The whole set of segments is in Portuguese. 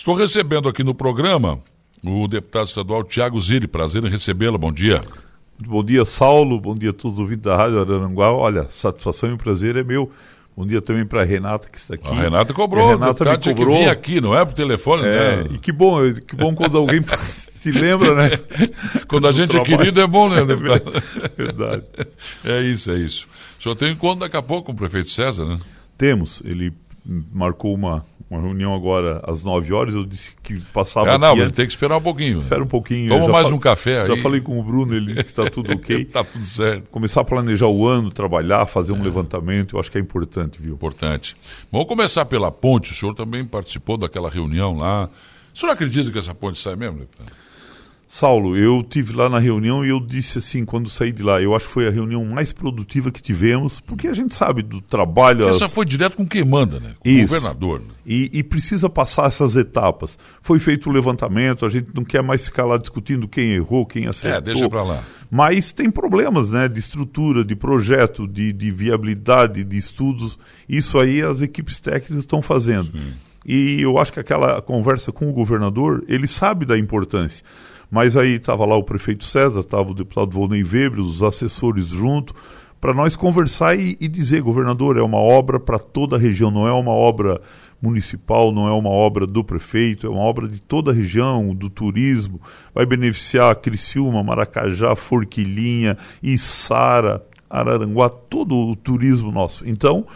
Estou recebendo aqui no programa o deputado estadual Tiago Zilli. Prazer em recebê-lo. Bom dia. Bom dia, Saulo. Bom dia a todos os ouvintes da Rádio Araranguá. Olha, satisfação e prazer é meu. Bom dia também para a Renata que está aqui. A Renata cobrou, a Renata me cobrou. que aqui, não é por telefone, é, né? E que bom, que bom quando alguém se lembra, né? Quando a gente é querido é bom, né, deputado? Verdade. É isso, é isso. Senhor tem encontro daqui a pouco com o prefeito César, né? Temos. Ele marcou uma, uma reunião agora às 9 horas, eu disse que passava. Ah, não, ele tem que esperar um pouquinho. Espera um pouquinho. Toma mais um café aí. Já falei com o Bruno, ele disse que está tudo ok. está tudo certo. Começar a planejar o ano, trabalhar, fazer um é. levantamento, eu acho que é importante, viu? Importante. Vamos começar pela ponte. O senhor também participou daquela reunião lá. O senhor acredita que essa ponte sai mesmo, deputado? Saulo, eu tive lá na reunião e eu disse assim, quando saí de lá, eu acho que foi a reunião mais produtiva que tivemos, porque a gente sabe do trabalho. As... Essa foi direto com quem manda, né? Com Isso. o governador. Né? E, e, precisa passar essas etapas. Foi feito o levantamento, a gente não quer mais ficar lá discutindo quem errou, quem acertou. É, deixa para lá. Mas tem problemas, né? De estrutura, de projeto, de, de viabilidade, de estudos. Isso aí as equipes técnicas estão fazendo. Sim. E eu acho que aquela conversa com o governador, ele sabe da importância. Mas aí estava lá o prefeito César, estava o deputado Volney Weber, os assessores junto, para nós conversar e, e, dizer, governador, é uma obra para toda a região, não é uma obra municipal, não é uma obra do prefeito, é uma obra de toda a região, do turismo, vai beneficiar Criciúma, Maracajá, Forquilinha, Içara, Araranguá, todo o turismo nosso. Então,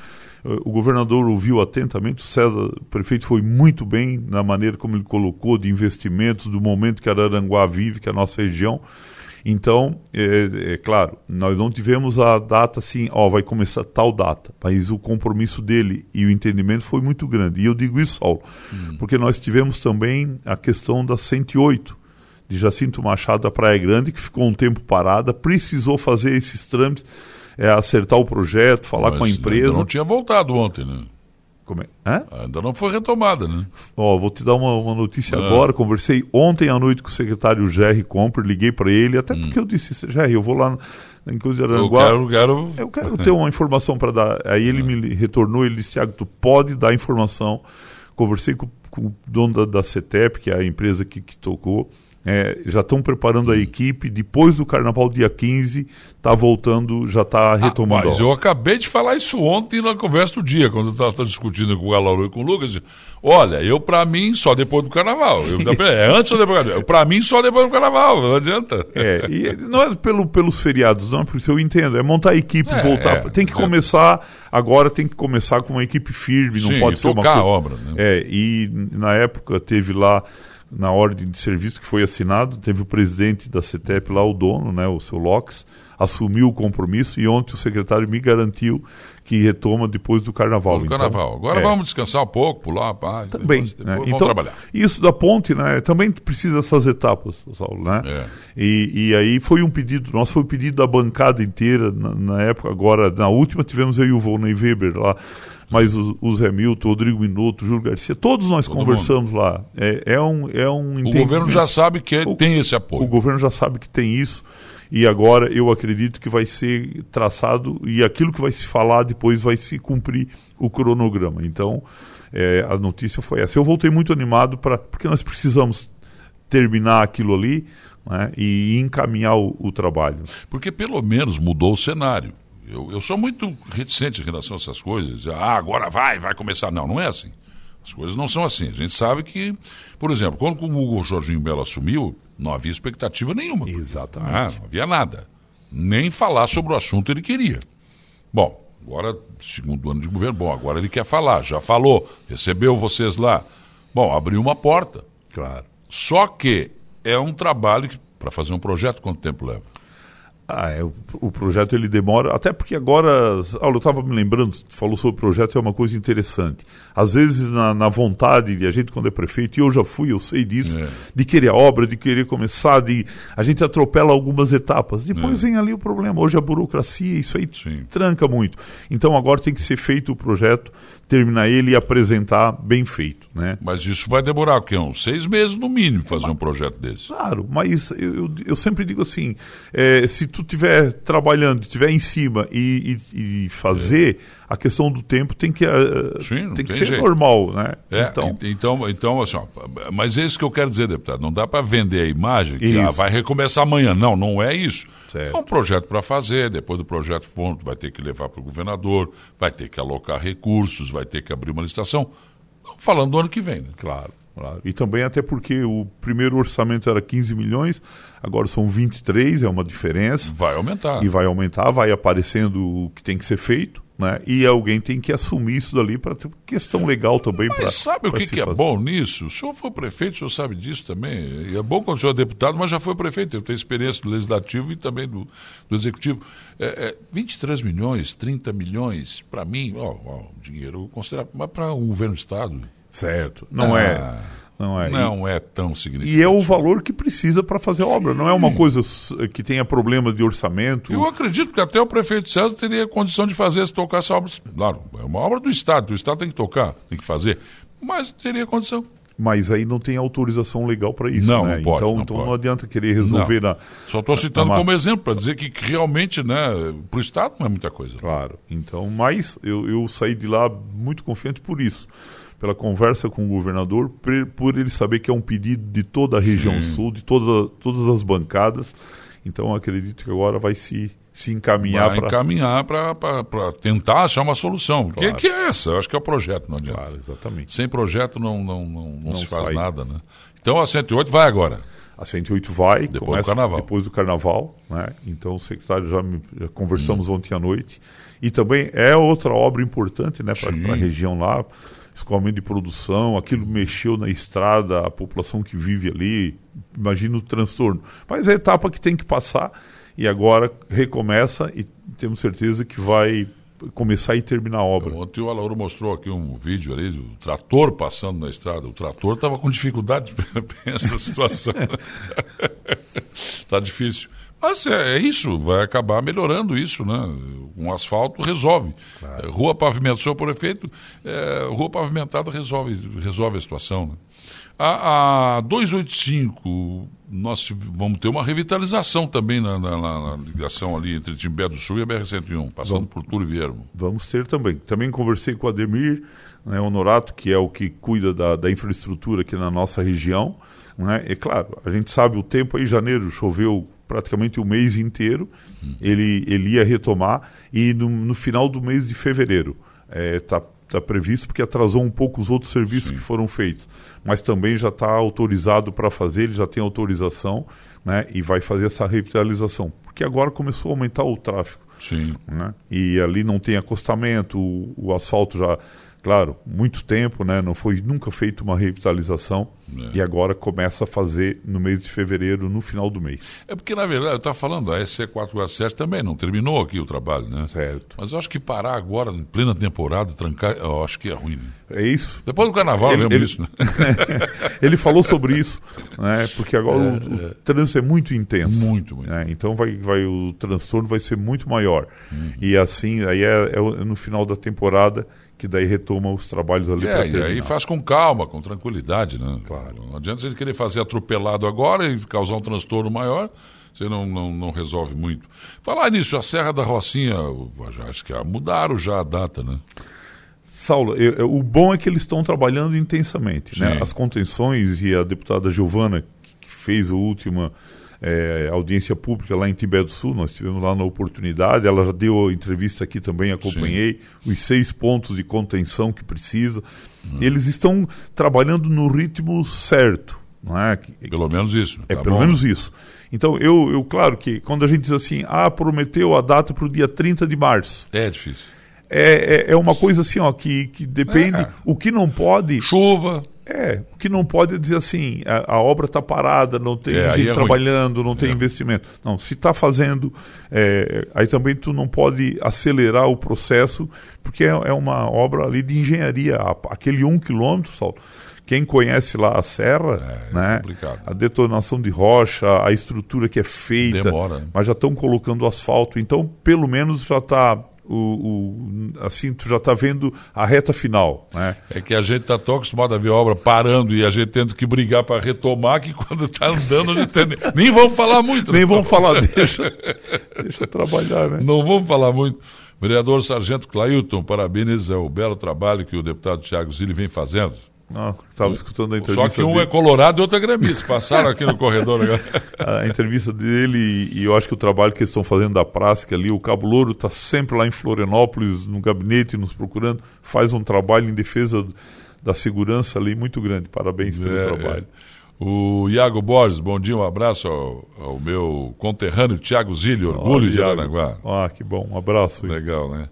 o governador ouviu atentamente, o César, o prefeito foi muito bem na maneira como ele colocou de investimentos, do momento que Araranguá vive, que é a nossa região. Então, é, é, claro, nós não tivemos a data assim, ó, vai começar tal data, mas o compromisso dele e o entendimento foi muito grande. E eu digo isso, Saulo, hum. porque nós tivemos também a questão da 108, de Jacinto Machado da Praia Grande, que ficou um tempo parada, precisou fazer esses trâmites é, acertar o projeto, falar Mas com a empresa. Ainda não tinha voltado ontem, né? É? Ainda não foi retomada, né? Ó, vou te dar uma, uma notícia ah. agora. Conversei ontem à noite com o secretário Jerry Comper, liguei para ele, até hum. porque eu disse, Jerry, eu vou lá em. Eu quero, quero... eu quero ter uma informação para dar. Aí ele me retornou, ele disse, Tiago, tu pode dar informação. Conversei com, com o dono da, da CETEP, que é a empresa que, que tocou. É, já estão preparando a equipe. Depois do carnaval, dia 15, está voltando, já está retomando. Ah, mas eu acabei de falar isso ontem na conversa do dia, quando eu estava discutindo com o Galauro e com o Lucas. Olha, eu, para mim, só depois do carnaval. Eu, é antes ou depois do carnaval? Para mim, só depois do carnaval, não adianta. É, e não é pelo, pelos feriados, não, porque eu entendo. É montar a equipe e é, voltar. É, tem que é. começar, agora tem que começar com uma equipe firme, não Sim, pode ser uma coisa. a obra. Né? É, e na época teve lá na ordem de serviço que foi assinado, teve o presidente da CETEP lá, o dono, né, o seu Locks, assumiu o compromisso e ontem o secretário me garantiu que retoma depois do carnaval. Do então, carnaval. Agora é. vamos descansar um pouco, pular a paz. Também. Depois, né? depois então, trabalhar. Isso da ponte, né? Também precisa dessas etapas, Saulo, né? É. E, e, aí foi um pedido, nosso foi um pedido da bancada inteira na, na época, agora, na última tivemos aí o Volney Weber lá mas o, o Zé Milton, Rodrigo Minuto, Júlio Garcia, todos nós Todo conversamos mundo. lá. É, é, um, é um O governo já sabe que o, tem esse apoio. O governo já sabe que tem isso e agora eu acredito que vai ser traçado e aquilo que vai se falar depois vai se cumprir o cronograma. Então, é, a notícia foi essa. Eu voltei muito animado para porque nós precisamos terminar aquilo ali né, e encaminhar o, o trabalho. Porque pelo menos mudou o cenário. Eu, eu sou muito reticente em relação a essas coisas. Ah, agora vai, vai começar. Não, não é assim. As coisas não são assim. A gente sabe que, por exemplo, quando o Hugo Jorginho Belo assumiu, não havia expectativa nenhuma. Exatamente. Ah, não havia nada. Nem falar sobre o assunto ele queria. Bom, agora, segundo ano de governo, bom, agora ele quer falar, já falou, recebeu vocês lá. Bom, abriu uma porta. Claro. Só que é um trabalho que, para fazer um projeto, quanto tempo leva? Ah, é, o, o, projeto ele demora, até porque agora, Paulo, eu estava me lembrando, falou sobre o projeto, é uma coisa interessante. Às vezes, na, na, vontade de a gente, quando é prefeito, e eu já fui, eu sei disso, é. de querer a obra, de querer começar, de a gente atropela algumas etapas. Depois é. vem ali o problema. Hoje a burocracia, isso aí Sim. tranca muito. Então agora tem que ser feito o projeto, terminar ele e apresentar bem feito. Né? Mas isso vai demorar o quê? Uns seis meses no mínimo fazer mas, um projeto desse. Claro, mas eu, eu, eu sempre digo assim: é, se tu estiver trabalhando, estiver em cima e, e, e fazer, é. a questão do tempo tem que, uh, Sim, tem que tem ser jeito. normal, né? É, então, então, então assim, ó, mas é isso que eu quero dizer, deputado. Não dá para vender a imagem que ah, vai recomeçar amanhã. Não, não é isso. Certo. É um projeto para fazer, depois do projeto pronto, vai ter que levar para o governador, vai ter que alocar recursos, vai ter que abrir uma licitação. Falando do ano que vem, né? Claro. Claro. E também até porque o primeiro orçamento era 15 milhões, agora são 23, é uma diferença. Vai aumentar. E vai aumentar, vai aparecendo o que tem que ser feito, né? E alguém tem que assumir isso dali para ter questão legal também. Mas pra, sabe o que, que é bom nisso? O senhor foi prefeito, o senhor sabe disso também. E é bom quando o senhor é deputado, mas já foi prefeito. Eu tenho experiência do legislativo e também do, do executivo. É, é, 23 milhões, 30 milhões, para mim, ó, ó, dinheiro considerável, mas para um governo do Estado Certo. Não é. ah, é. Não é. Não é tão significativo. E é o valor que precisa para fazer a obra. Não é uma coisa que tenha problema de orçamento. Eu acredito que até o prefeito César teria condição de fazer se tocar essa obra. Claro, é uma obra do Estado. O Estado tem que tocar, tem que fazer. Mas teria condição. Mas aí não tem autorização legal para isso. Não, né? não pode, então, não, então pode. não adianta querer resolver não. na. Só estou citando na... como exemplo, para dizer que realmente, né, para o Estado não é muita coisa. Claro. Então, mas eu, eu saí de lá muito confiante por isso pela conversa com o governador, por ele saber que é um pedido de toda a região Sim. sul, de toda, todas as bancadas. Então acredito que agora vai se, se encaminhar para. encaminhar para tentar achar uma solução. Claro. Que, que é essa? Eu acho que é o projeto, não adianta. Claro, exatamente. Sem projeto não, não, não, não, não se faz sai. nada. Né? Então a 108 vai agora. A 108 vai, depois começa do carnaval. depois do carnaval. Né? Então o secretário já, me, já conversamos hum. ontem à noite. E também é outra obra importante né, para a região lá escoamento de produção, aquilo mexeu na estrada, a população que vive ali, imagina o transtorno. Mas é a etapa que tem que passar e agora recomeça e temos certeza que vai começar e terminar a obra. Ontem o Alauro mostrou aqui um vídeo ali do trator passando na estrada. O trator estava com dificuldade de essa situação. Está difícil. Mas é, é, isso, vai acabar melhorando isso, né? Um asfalto resolve. Claro. É, rua pavimentada, por efeito, é, rua pavimentada resolve, resolve a situação. Né? A, a 285, nós vamos ter uma revitalização também na, na, na ligação ali entre Timbé do Sul e a BR-101, passando vamos, por Túlio Viermo. Vamos ter também. Também conversei com o Ademir né, Honorato, que é o que cuida da, da infraestrutura aqui na nossa região. Né? E claro, a gente sabe o tempo aí, janeiro choveu praticamente o mês inteiro. Uhum. Ele, ele ia retomar e no, no final do mês de fevereiro está é, tá, tá previsto porque atrasou um pouco os outros serviços Sim. que foram feitos, mas também já está autorizado para fazer. Ele já tem autorização, né? E vai fazer essa revitalização porque agora começou a aumentar o tráfego. Sim. Né? E ali não tem acostamento, o, o asfalto já claro, muito tempo, né? Não foi nunca feito uma revitalização é. e agora começa a fazer no mês de fevereiro, no final do mês. É porque, na verdade, eu estava falando, a SC447 também não terminou aqui o trabalho, né? Certo. Mas eu acho que parar agora, em plena temporada, trancar, eu acho que é ruim. Né? É isso. Depois do carnaval, ele, eu lembro ele, disso. Né? ele falou sobre isso, né? Porque agora é, o, o, é. trânsito é muito intenso. Muito, muito. Né? Então vai, vai, o transtorno vai ser muito maior. Uhum. E assim, aí é, é no final da temporada que daí retoma os trabalhos ali é, E aí faz com calma, com tranquilidade, né? Claro. Não adianta você querer fazer atropelado agora e causar um transtorno maior, você não, não, não resolve muito. Falar nisso, a Serra da Rocinha, já, acho que mudaram já a data, né? Saulo, eu, eu, o bom é que eles estão trabalhando intensamente. Né? As contenções e a deputada Giovana, que fez a última é, audiência pública lá em Timbé do Sul, nós tivemos lá na oportunidade, ela já deu entrevista aqui também, acompanhei, Sim. os seis pontos de contenção que precisa. Eles estão trabalhando no ritmo certo. Não é? Pelo menos isso. É, tá pelo bom. menos isso. Então, eu, eu, claro que quando a gente diz assim, ah, prometeu a data para o dia 30 de março. É difícil. É, é, é, uma coisa assim, ó, que, que depende. É. O que não pode. Chuva. É, o que não pode é dizer assim, a, a obra está parada, não tem é, gente é trabalhando, ruim. não tem é. investimento. Não, se está fazendo, é, aí também tu não pode acelerar o processo, porque é, é uma obra ali de engenharia. Aquele um quilômetro, Saulo, quem conhece lá a serra, é, né, a detonação de rocha, a estrutura que é feita, Demora, né? mas já estão colocando asfalto, então pelo menos já está o, o, assim, tu já está vendo a reta final. Né? É que a gente está tão acostumado a ver a obra parando e a gente tendo que brigar para retomar que quando está andando a gente tem... nem vamos falar muito. Nem né? vamos falar, deixa, deixa trabalhar. Né? Não vamos falar muito. Vereador Sargento Clailton, parabéns é o belo trabalho que o deputado Tiago Zilli vem fazendo. Estava escutando a entrevista. Só que um dele. é colorado e outro é gremista. Passaram aqui no corredor agora. A entrevista dele, e eu acho que o trabalho que eles estão fazendo da prática ali, o Cabo Louro está sempre lá em Florianópolis, no gabinete, nos procurando, faz um trabalho em defesa da segurança ali muito grande. Parabéns pelo é, trabalho. É. O Iago Borges, bom dia, um abraço ao, ao meu conterrâneo Tiago Zilli, orgulho oh, de Aranaguá. Ah, que bom, um abraço. Legal, né?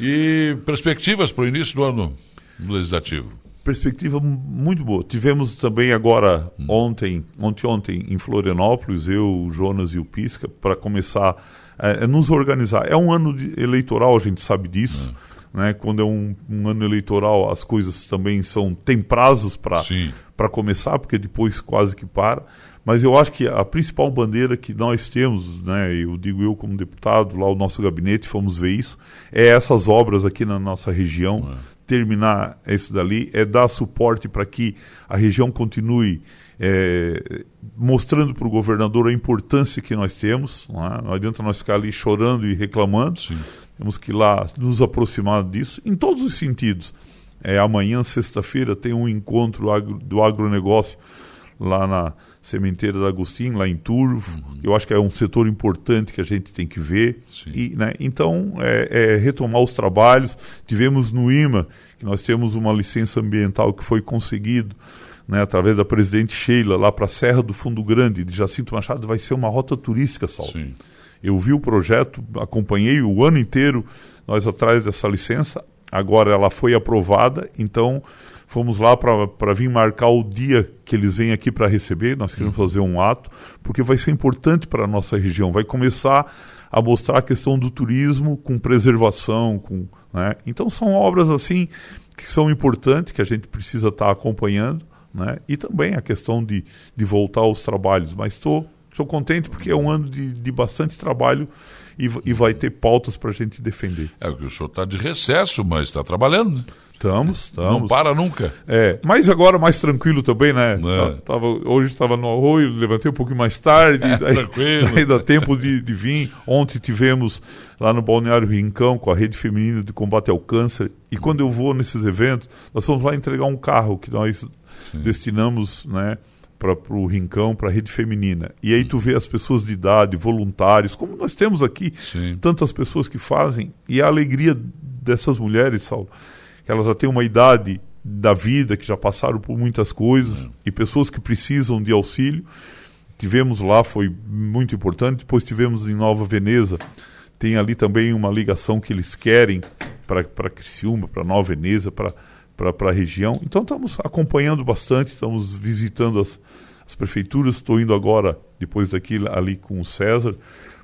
E perspectivas para o início do ano legislativo? Perspectiva muito boa. Tivemos também agora, hum. ontem, ontem, ontem, em Florianópolis, eu, o Jonas e o Pisca, para começar a, nos organizar. É um ano eleitoral, a gente sabe disso. É. Né? Quando é um, um, ano eleitoral, as coisas também são. tem prazos para começar, porque depois quase que para. Mas eu acho que a principal bandeira que nós temos, né, eu digo eu como deputado, lá o nosso gabinete, fomos ver isso, é essas obras aqui na nossa região. É terminar isso dali é dar suporte para que a região continue é, mostrando para o governador a importância que nós temos. Não, é? não adianta nós ficar ali chorando e reclamando. Sim. Temos que ir lá nos aproximar disso, em todos os sentidos. É, amanhã, sexta-feira, tem um encontro agro, do agronegócio lá na Sementeira da Agostinho, lá em Turvo. Uhum. Eu acho que é um setor importante que a gente tem que ver. E, né, então, é, é, retomar os trabalhos. Tivemos no IMA, que nós temos uma licença ambiental que foi conseguido né, através da presidente Sheila, lá para a Serra do Fundo Grande, de Jacinto Machado, vai ser uma rota turística, Saulo. Sim. Eu vi o projeto, acompanhei o ano inteiro nós atrás dessa licença. Agora ela foi aprovada, então Fomos lá para vir marcar o dia que eles vêm aqui para receber. Nós queremos uhum. fazer um ato, porque vai ser importante para a nossa região. Vai começar a mostrar a questão do turismo com preservação. Com, né? Então são obras assim que são importantes, que a gente precisa estar tá acompanhando. Né? E também a questão de, de voltar aos trabalhos. Mas estou contente porque é um ano de, de bastante trabalho e, e vai ter pautas para a gente defender. É o que o senhor está de recesso, mas está trabalhando. Né? Estamos, estamos. Não para nunca. É, mas agora mais tranquilo também, né? É. Tava, hoje estava no arroio, levantei um pouquinho mais tarde, é, daí, tranquilo. daí dá tempo de, de vir. Ontem tivemos lá no Balneário Rincão com a Rede Feminina de Combate ao Câncer. E quando eu vou nesses eventos, nós vamos lá entregar um carro que nós Sim. destinamos, né? para o Rincão, para a rede feminina. E aí tu vê as pessoas de idade, voluntários, como nós temos aqui, Sim. tantas pessoas que fazem, e a alegria dessas mulheres, Saulo, que elas já têm uma idade da vida, que já passaram por muitas coisas, é. e pessoas que precisam de auxílio. Tivemos lá, foi muito importante. Depois tivemos em Nova Veneza, tem ali também uma ligação que eles querem para Criciúma, para Nova Veneza, para a região. Então estamos acompanhando bastante, estamos visitando as, as prefeituras. Estou indo agora, depois daqui, ali com o César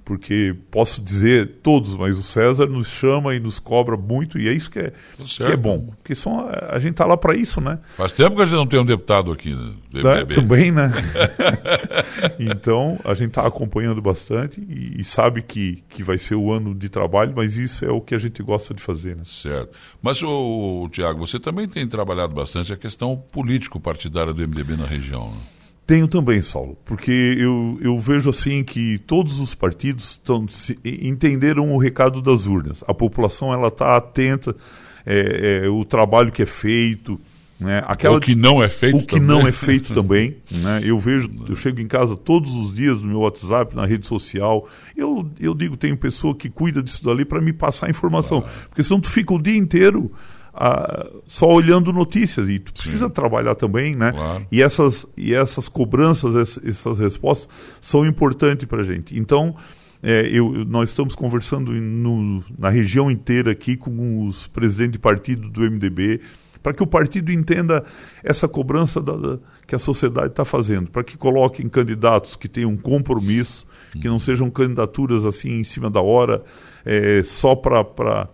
porque posso dizer todos, mas o César nos chama e nos cobra muito, e é isso que é, que é bom. Porque são, a gente está lá para isso, né? Faz tempo que a gente não tem um deputado aqui né? É, também, né? então, a gente está acompanhando bastante e, e, sabe que, que vai ser o ano de trabalho, mas isso é o que a gente gosta de fazer, né? Certo. Mas, o Tiago, você também tem trabalhado bastante a questão político-partidária do MDB na região, né? Tenho também, Saulo, porque eu, eu vejo assim que todos os partidos tão, se, entenderam o recado das urnas. A população ela está atenta, é, é, o trabalho que é feito, né? Aquela, o que não é feito o que também. não é feito também né? eu vejo eu chego em casa todos os dias no meu WhatsApp na rede social eu, eu digo tenho pessoa que cuida disso dali para me passar informação porque senão tu fica o dia inteiro só olhando notícias e tu precisa Sim. trabalhar também, né? Claro. E essas e essas cobranças, essas respostas são importantes para a gente. Então é, eu, nós estamos conversando no, na região inteira aqui com os presidentes de partido do MDB para que o partido entenda essa cobrança da, da, que a sociedade está fazendo, para que coloquem candidatos que tenham compromisso, que não sejam candidaturas assim em cima da hora, é, só para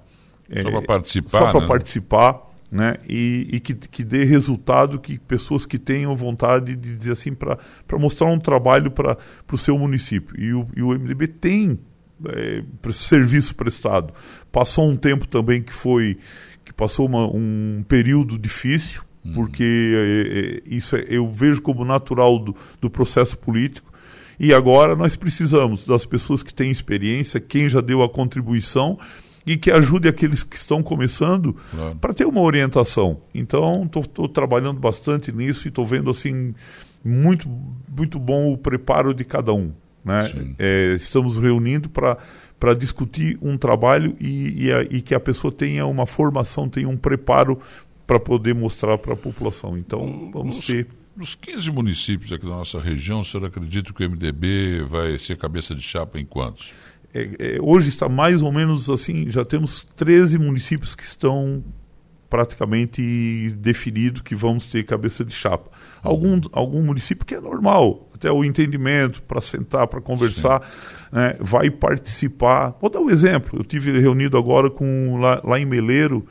só para participar. Só para né? participar, né? E, e que, que dê resultado, que pessoas que tenham vontade de dizer assim, para mostrar um trabalho para o seu município. E o, e o MDB tem é, serviço prestado. Passou um tempo também que foi que passou uma, um período difícil, uhum. porque é, é, isso é, eu vejo como natural do, do processo político. E agora nós precisamos das pessoas que têm experiência, quem já deu a contribuição e que ajude aqueles que estão começando claro. para ter uma orientação. Então, estou trabalhando bastante nisso e estou vendo assim muito, muito bom o preparo de cada um. Né? É, estamos reunindo para para discutir um trabalho e, e, a, e, que a pessoa tenha uma formação, tenha um preparo para poder mostrar para a população. Então, vamos nos, ter. Nos 15 municípios aqui da nossa região, o senhor acredita que o MDB vai ser cabeça de chapa em quantos? É, é, hoje está mais ou menos assim, já temos 13 municípios que estão praticamente definidos que vamos ter cabeça de chapa. Algum, algum município que é normal, até o entendimento para sentar, para conversar, né, vai participar. Vou dar um exemplo. Eu tive reunido agora com lá, lá em Meleiro,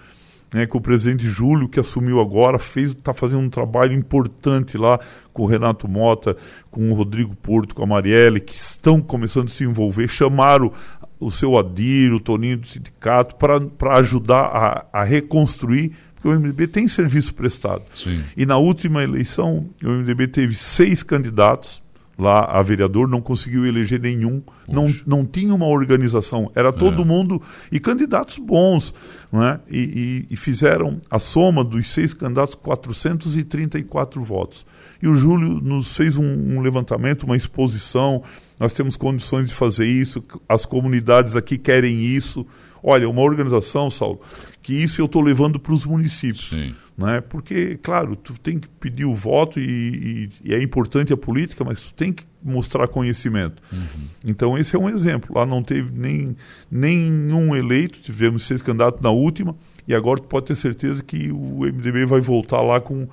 né, com o presidente Júlio, que assumiu agora, está fazendo um trabalho importante lá com o Renato Mota, com o Rodrigo Porto, com a Marielle, que estão começando a se envolver, chamaram o seu Adir, o Toninho do sindicato, para ajudar a, a, reconstruir, porque o MDB tem serviço prestado. Sim. E na última eleição, o MDB teve seis candidatos, lá a vereador, não conseguiu eleger nenhum, não, não tinha uma organização, era todo é. mundo, e candidatos bons, né? E, e, e, fizeram a soma dos seis candidatos 434 votos. E o Júlio nos fez um, um levantamento, uma exposição, nós temos condições de fazer isso, as comunidades aqui querem isso. Olha, uma organização, Saulo, que isso eu estou levando para os municípios. Sim. Né? Porque, claro, tu tem que pedir o voto e, e, e, é importante a política, mas tu tem que mostrar conhecimento. Uhum. Então esse é um exemplo. Lá não teve nem nenhum eleito, tivemos seis candidatos na última, e agora tu pode ter certeza que o MDB vai voltar lá com,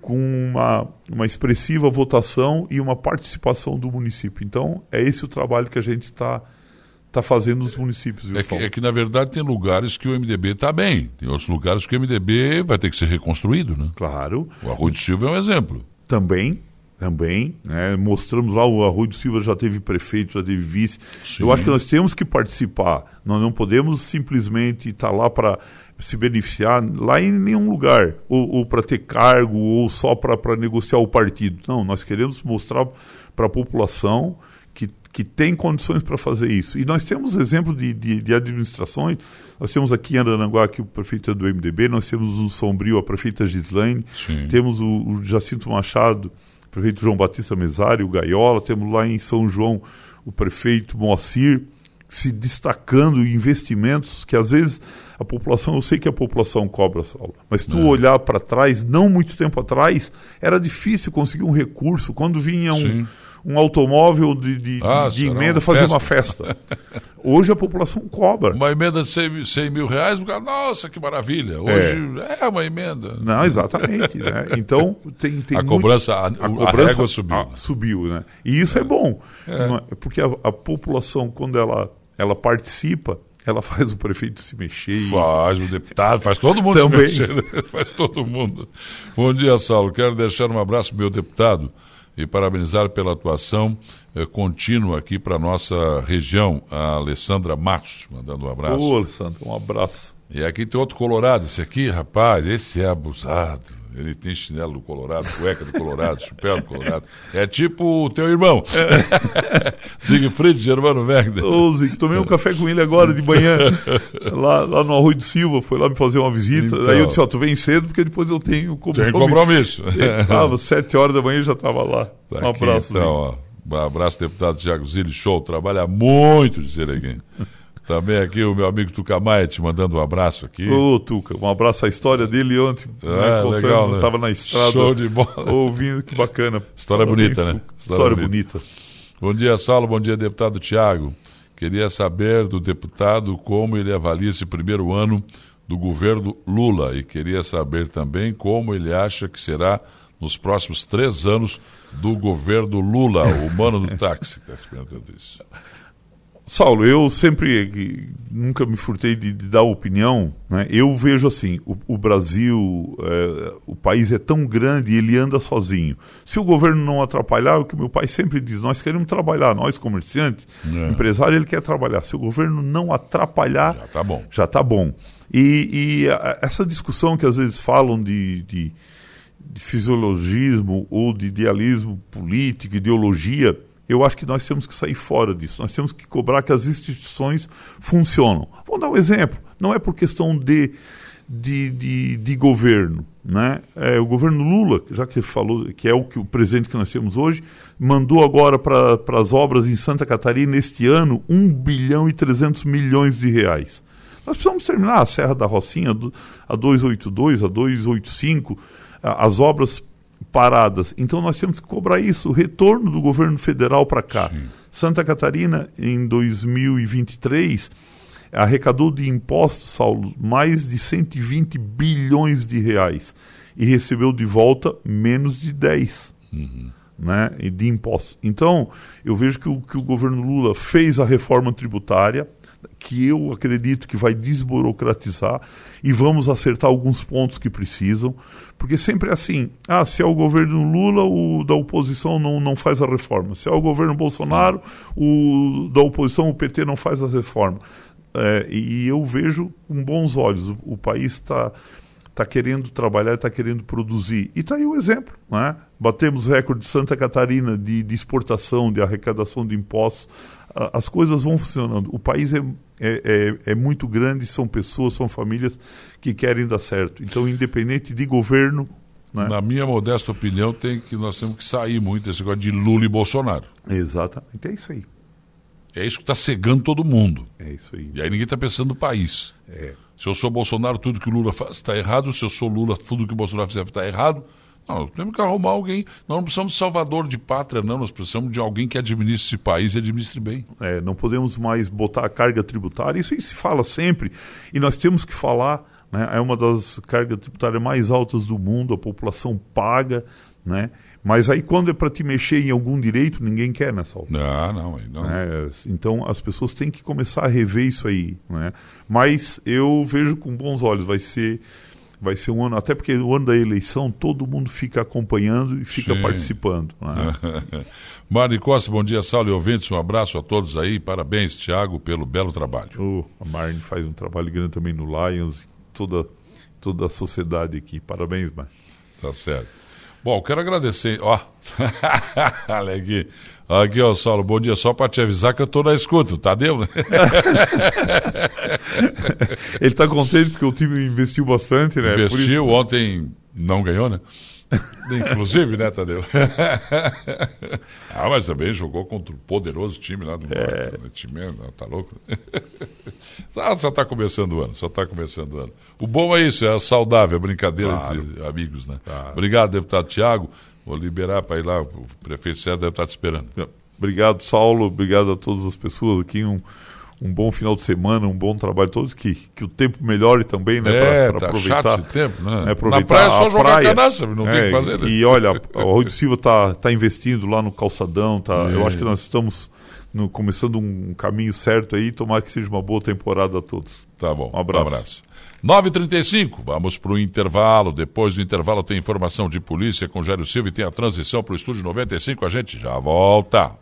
com uma, uma expressiva votação e uma participação do município. Então é esse o trabalho que a gente está está fazendo nos municípios. É que, é que, na verdade, tem lugares que o MDB está bem. Tem outros lugares que o MDB vai ter que ser reconstruído, né? Claro. O Arroio do Silva é um exemplo. Também, também. Né? Mostramos lá, o Arroio do Silva já teve prefeito, já teve vice. Sim. Eu acho que nós temos que participar. Nós não podemos simplesmente estar tá lá para se beneficiar lá em nenhum lugar, ou, ou para ter cargo, ou só para negociar o partido. Não, nós queremos mostrar para a população que tem condições para fazer isso. E nós temos exemplo de, de, de, administrações, nós temos aqui em Arananguá que o prefeito é do MDB, nós temos o Sombrio, a prefeita Gislaine, Sim. temos o, o, Jacinto Machado, o prefeito João Batista Mesário, o Gaiola, temos lá em São João o prefeito Moacir, se destacando em investimentos que às vezes a população, eu sei que a população cobra, Saulo, mas tu é. olhar para trás, não muito tempo atrás, era difícil conseguir um recurso. Quando vinha um... Sim um automóvel de, de, ah, de emenda fazer festa. uma festa. Hoje a população cobra. Uma emenda de 100, 100 mil reais, o cara, nossa, que maravilha. Hoje é, é uma emenda. Não, exatamente. né? Então tem, tem a muito... cobrança, a, a, cobrança a subiu. A, subiu, né? E isso é, é bom, é. porque a, a população, quando ela, ela participa, ela faz o prefeito se mexer. Faz o deputado, faz todo mundo Também. se mexer. Né? faz todo mundo. Bom dia, Saulo. Quero deixar um abraço pro meu deputado e parabenizar pela atuação eh, contínua aqui para nossa região, a Alessandra Matos, mandando um abraço. Ô, Alessandra, um abraço. E aqui tem outro colorado, esse aqui, rapaz, esse é abusado. Ele tem chinelo do Colorado, cueca do Colorado, chapéu do Colorado. É tipo o teu irmão. É. Siegfried Germano Wegner. Ô, Zig, tomei um café com ele agora de manhã, lá, lá no Arroio do Silva, foi lá me fazer uma visita. Então, Aí eu disse, ó, tu vem cedo porque depois eu tenho compromisso. Tem compromisso. Estava, sete horas da manhã eu já estava lá. Tá um abraço, então, ó, um abraço, deputado Tiago Zilli, show, trabalha muito, dizer aqui. Também aqui o meu amigo Tuca Maia te mandando um abraço aqui. Ô, Tuca, um abraço à história dele ontem. É, legal, Estava né? na estrada. Show de bola. Ouvindo, que bacana. História bonita, né? História, História bonita. bonita. Bom dia, Saulo. Bom dia, deputado Tiago. Queria saber do deputado como ele avalia esse primeiro ano do governo Lula e queria saber também como ele acha que será nos próximos três anos do governo Lula, o mano do táxi. Está perguntando isso. Saulo, eu sempre nunca me furtei de, de dar opinião. Né? Eu vejo assim: o, o Brasil, é, o país é tão grande e ele anda sozinho. Se o governo não atrapalhar, é o que meu pai sempre diz: nós queremos trabalhar, nós comerciantes, é. empresário, ele quer trabalhar. Se o governo não atrapalhar, já está bom. Já tá bom. E, e a, essa discussão que às vezes falam de, de, de fisiologismo ou de idealismo político, ideologia eu acho que nós temos que sair fora disso. Nós temos que cobrar que as instituições funcionam. Vou dar um exemplo. Não é por questão de, de, de, de governo. Né? É, o governo Lula, já que falou que é o, que, o que nós temos hoje, mandou agora para as obras em Santa Catarina este ano 1 bilhão e 300 milhões de reais. Nós precisamos terminar a Serra da Rocinha, a 282, a 285, as obras paradas. Então nós temos que cobrar isso, o retorno do governo federal para cá. Sim. Santa Catarina, em 2023, arrecadou de impostos, Saulo, mais de 120 bilhões de reais e recebeu de volta menos de 10. Uhum. Né, de impostos. Então, eu vejo que o, que o governo Lula fez a reforma tributária, que eu acredito que vai desburocratizar e vamos acertar alguns pontos que precisam, porque sempre é assim, ah, se é o governo Lula, o da oposição não, não faz a reforma, se é o governo Bolsonaro, o da oposição, o PT não faz a reforma. É, e eu vejo com bons olhos, o, o país está tá querendo trabalhar, está querendo produzir. E está aí o exemplo. Né? Batemos recorde de Santa Catarina de, de exportação, de arrecadação de impostos as coisas vão funcionando. O país é, é, é, é, muito grande, são pessoas, são famílias que querem dar certo. Então, independente de governo. Né? Na minha modesta opinião, tem que nós temos que sair muito desse negócio de Lula e Bolsonaro. Exatamente, é isso aí. É isso que está cegando todo mundo. É isso aí. E aí ninguém está pensando no país. É. Se eu sou Bolsonaro, tudo que o Lula faz está errado. Se eu sou Lula, tudo que o Bolsonaro fizer está errado. Não, temos que arrumar alguém. Nós não precisamos de salvador de pátria, não. Nós precisamos de alguém que administre esse país e administre bem. É, não podemos mais botar a carga tributária. Isso aí se fala sempre. E nós temos que falar. Né, é uma das cargas tributárias mais altas do mundo. A população paga. Né? Mas aí, quando é para te mexer em algum direito, ninguém quer nessa altura. Não, não, não. É, então, as pessoas têm que começar a rever isso aí. Né? Mas eu vejo com bons olhos. Vai ser vai ser um ano, até porque o ano da eleição todo mundo fica acompanhando e fica Sim. participando. Né? Mari Costa, bom dia, Saulo e ouvintes, um abraço a todos aí, parabéns, Tiago, pelo belo trabalho. Oh, a Marne faz um trabalho grande também no Lions, toda, toda a sociedade aqui, parabéns, Marne. Tá certo. Bom, quero agradecer, ó, olha aqui, Aqui, ó, Saulo, bom dia. Só para te avisar que eu tô na escuta, Tadeu, né? Ele tá contente porque o time investiu bastante, né? Investiu, ontem não ganhou, né? Inclusive, né, Tadeu? ah, mas também jogou contra o poderoso time lá do é. Né? time, tá louco? ah, só está começando o ano, só está começando o ano. O bom é isso, é a saudável, a brincadeira claro. entre amigos, né? Claro. Obrigado, deputado Tiago. Vou liberar para ir lá, o prefeito César deve estar te esperando. Obrigado, Saulo. Obrigado a todas as pessoas aqui. Um, um bom final de semana, um bom trabalho todos, que, que o tempo melhore também, né? É, pra tá aproveitar, chato esse tempo, né? né aproveitar Na praia é só jogar praia. canaça, não é, tem o que fazer, né? E olha, o Arroio Silva está tá investindo lá no calçadão, tá, é. eu acho que nós estamos no, começando um caminho certo aí, tomara que seja uma boa temporada a todos. Tá bom, um abraço. Um abraço. 9h35, vamos para o intervalo. Depois do intervalo tem informação de polícia com Jairo Silva e tem a transição para o Estúdio 95. A gente já volta.